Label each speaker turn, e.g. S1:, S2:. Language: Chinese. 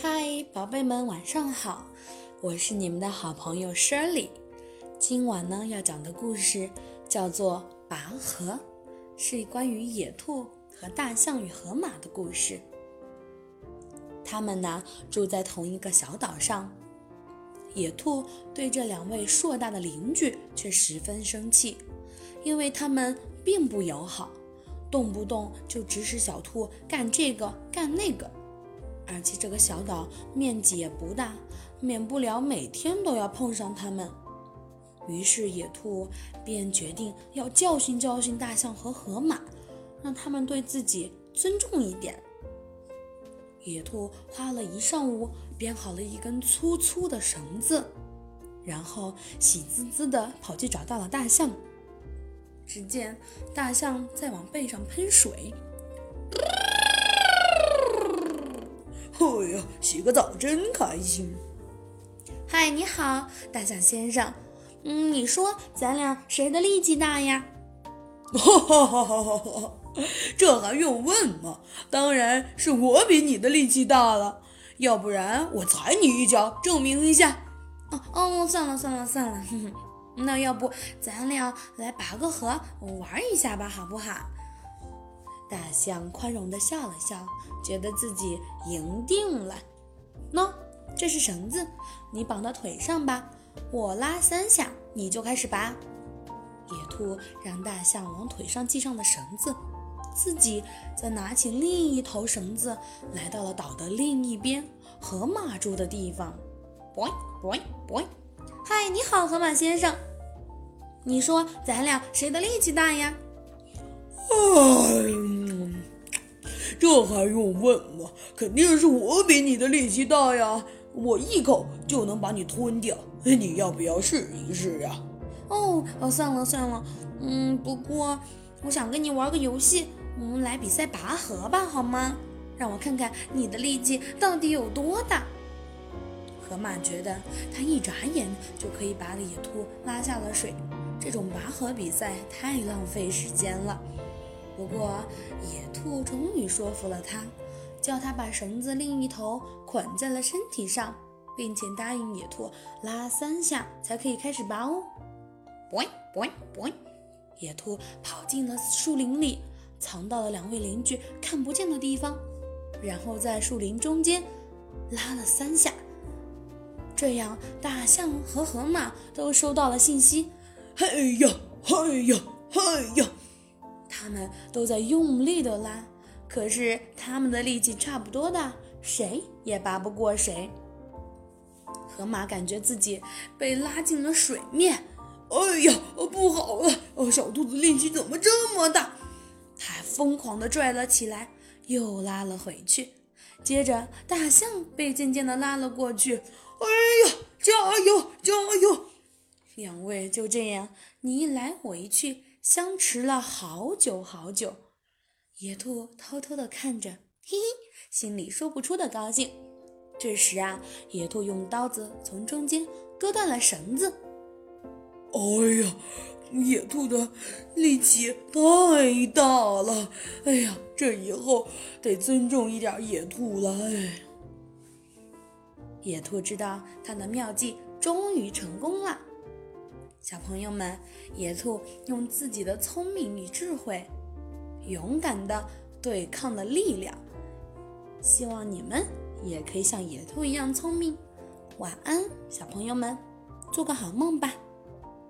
S1: 嗨，宝贝们，晚上好！我是你们的好朋友 Shirley。今晚呢要讲的故事叫做《拔河》，是关于野兔和大象与河马的故事。他们呢住在同一个小岛上。野兔对这两位硕大的邻居却十分生气，因为他们并不友好，动不动就指使小兔干这个干那个。而且这个小岛面积也不大，免不了每天都要碰上他们。于是野兔便决定要教训教训大象和河马，让他们对自己尊重一点。野兔花了一上午编好了一根粗粗的绳子，然后喜滋滋地跑去找到了大象。只见大象在往背上喷水。
S2: 哎呀，洗个澡真开心！
S1: 嗨，你好，大象先生。嗯，你说咱俩谁的力气大呀？
S2: 哈哈哈哈哈哈！这还用问吗？当然是我比你的力气大了。要不然我踩你一脚，证明一下。
S1: 哦哦，算了算了算了，那要不咱俩来拔个河玩一下吧，好不好？大象宽容地笑了笑，觉得自己赢定了。喏，这是绳子，你绑到腿上吧。我拉三下，你就开始拔。野兔让大象往腿上系上了绳子，自己则拿起另一头绳子，来到了岛的另一边，河马住的地方。boy boy boy，嗨，你好，河马先生。你说咱俩谁的力气大呀？
S2: 这还用问吗？肯定是我比你的力气大呀！我一口就能把你吞掉，你要不要试一试呀？
S1: 哦哦，算了算了，嗯，不过我想跟你玩个游戏，我们来比赛拔河吧，好吗？让我看看你的力气到底有多大。河马觉得他一眨眼就可以把野兔拉下了水，这种拔河比赛太浪费时间了。不过，野兔终于说服了他，叫他把绳子另一头捆在了身体上，并且答应野兔拉三下才可以开始拔哦。boy boy boy，野兔跑进了树林里，藏到了两位邻居看不见的地方，然后在树林中间拉了三下。这样，大象和河马都收到了信息。
S2: 嘿呀，嘿呀，嘿呀！
S1: 他们都在用力的拉，可是他们的力气差不多大，谁也拔不过谁。河马感觉自己被拉进了水面，
S2: 哎呀，不好了！小兔子力气怎么这么大？
S1: 它疯狂地拽了起来，又拉了回去。接着，大象被渐渐地拉了过去。
S2: 哎呀，加油，加油！
S1: 两位就这样你一来我一去。相持了好久好久，野兔偷偷地看着，嘿嘿，心里说不出的高兴。这时啊，野兔用刀子从中间割断了绳子。
S2: 哎呀，野兔的力气太大了！哎呀，这以后得尊重一点野兔了。哎，
S1: 野兔知道他的妙计终于成功了。小朋友们，野兔用自己的聪明与智慧，勇敢的对抗了力量。希望你们也可以像野兔一样聪明。晚安，小朋友们，做个好梦吧。